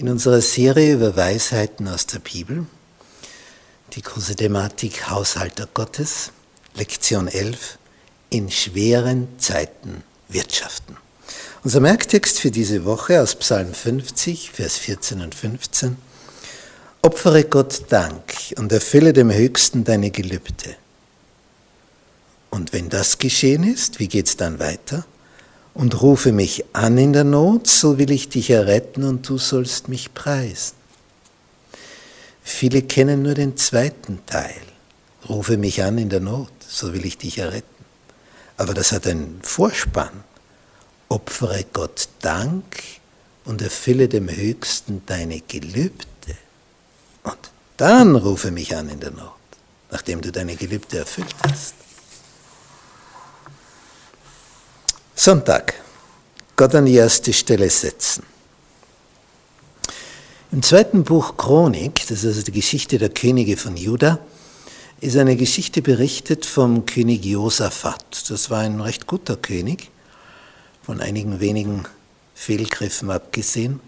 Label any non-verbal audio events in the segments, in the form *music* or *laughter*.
In unserer Serie über Weisheiten aus der Bibel, die große Thematik Haushalter Gottes, Lektion 11, in schweren Zeiten wirtschaften. Unser Merktext für diese Woche aus Psalm 50, Vers 14 und 15. Opfere Gott Dank und erfülle dem Höchsten deine Gelübde. Und wenn das geschehen ist, wie geht es dann weiter? Und rufe mich an in der Not, so will ich dich erretten und du sollst mich preisen. Viele kennen nur den zweiten Teil. Rufe mich an in der Not, so will ich dich erretten. Aber das hat einen Vorspann. Opfere Gott Dank und erfülle dem Höchsten deine Gelübde. Und dann rufe mich an in der Not, nachdem du deine Gelübde erfüllt hast. Sonntag. Gott an die erste Stelle setzen. Im zweiten Buch Chronik, das ist also die Geschichte der Könige von Juda, ist eine Geschichte berichtet vom König Josaphat. Das war ein recht guter König, von einigen wenigen Fehlgriffen abgesehen.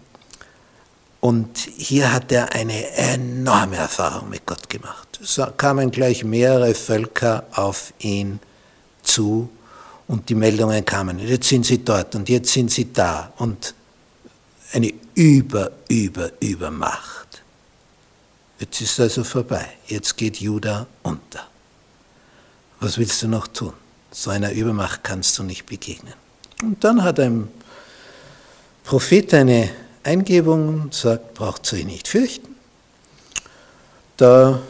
Und hier hat er eine enorme Erfahrung mit Gott gemacht. Es kamen gleich mehrere Völker auf ihn zu und die Meldungen kamen, jetzt sind sie dort und jetzt sind sie da und eine Über, Über, Übermacht. Jetzt ist also vorbei, jetzt geht Juda unter. Was willst du noch tun? So einer Übermacht kannst du nicht begegnen. Und dann hat ein Prophet eine Eingebung und sagt, braucht euch nicht fürchten. Da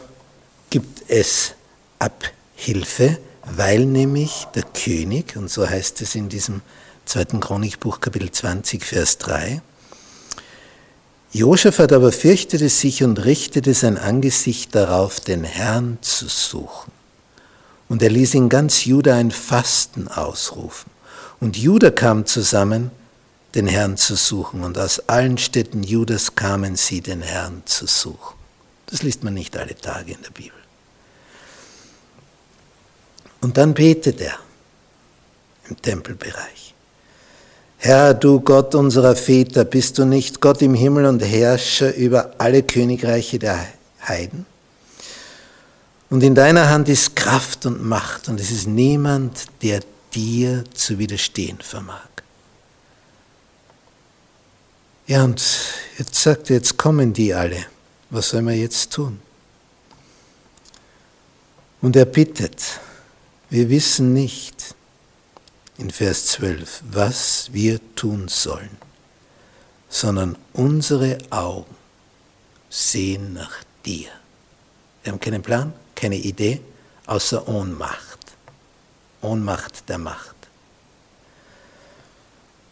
gibt es Abhilfe weil nämlich der König, und so heißt es in diesem zweiten Chronikbuch Kapitel 20, Vers 3, Josaphat aber fürchtete sich und richtete sein Angesicht darauf, den Herrn zu suchen. Und er ließ in ganz Juda ein Fasten ausrufen. Und Juda kam zusammen, den Herrn zu suchen. Und aus allen Städten Judas kamen sie, den Herrn zu suchen. Das liest man nicht alle Tage in der Bibel. Und dann betet er im Tempelbereich. Herr, du Gott unserer Väter, bist du nicht Gott im Himmel und Herrscher über alle Königreiche der Heiden? Und in deiner Hand ist Kraft und Macht und es ist niemand, der dir zu widerstehen vermag. Ja, und jetzt sagt er, jetzt kommen die alle. Was sollen wir jetzt tun? Und er bittet, wir wissen nicht in Vers 12, was wir tun sollen, sondern unsere Augen sehen nach dir. Wir haben keinen Plan, keine Idee, außer Ohnmacht. Ohnmacht der Macht.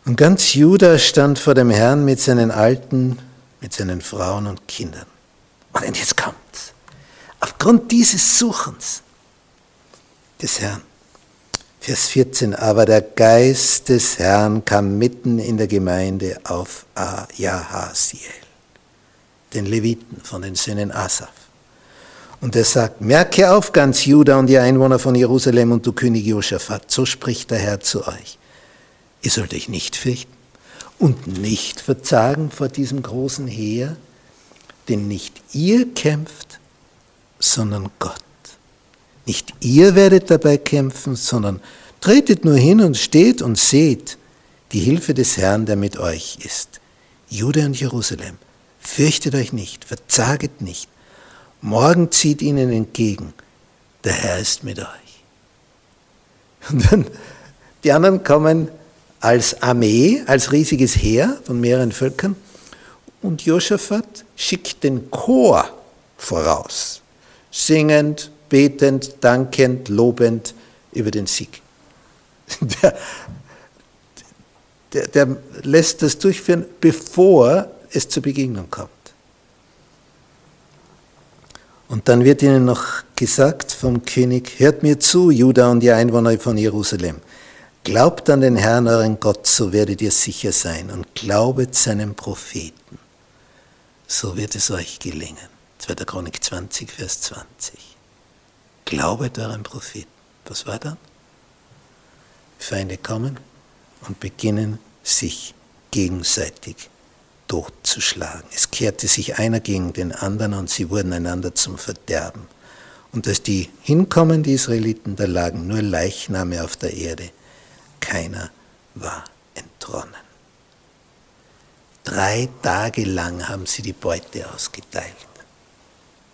Und ganz Juda stand vor dem Herrn mit seinen Alten, mit seinen Frauen und Kindern. Und jetzt kommt's. Aufgrund dieses Suchens des Herrn. Vers 14, aber der Geist des Herrn kam mitten in der Gemeinde auf Jahasiel, den Leviten von den Söhnen Asaf. Und er sagt, merke auf ganz Juda und ihr Einwohner von Jerusalem und du König Josaphat, so spricht der Herr zu euch. Ihr sollt euch nicht fürchten und nicht verzagen vor diesem großen Heer, denn nicht ihr kämpft, sondern Gott. Nicht ihr werdet dabei kämpfen, sondern tretet nur hin und steht und seht die Hilfe des Herrn, der mit euch ist. Jude und Jerusalem, Fürchtet euch nicht, verzaget nicht. Morgen zieht ihnen entgegen, der Herr ist mit euch. Und dann, die anderen kommen als Armee, als riesiges Heer von mehreren Völkern und Josaphat schickt den Chor voraus, singend, betend, dankend, lobend über den Sieg. *laughs* Der, der, der lässt das durchführen, bevor es zur Begegnung kommt. Und dann wird ihnen noch gesagt vom König, hört mir zu, Juda und ihr Einwohner von Jerusalem. Glaubt an den Herrn, euren Gott, so werdet ihr sicher sein und glaubet seinem Propheten. So wird es euch gelingen. 2. Chronik 20, Vers 20. Glaubet euren Propheten. Was war dann? Feinde kommen und beginnen sich gegenseitig totzuschlagen. Es kehrte sich einer gegen den anderen und sie wurden einander zum Verderben. Und als die hinkommen, die Israeliten, da lagen nur Leichname auf der Erde. Keiner war entronnen. Drei Tage lang haben sie die Beute ausgeteilt,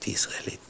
die Israeliten.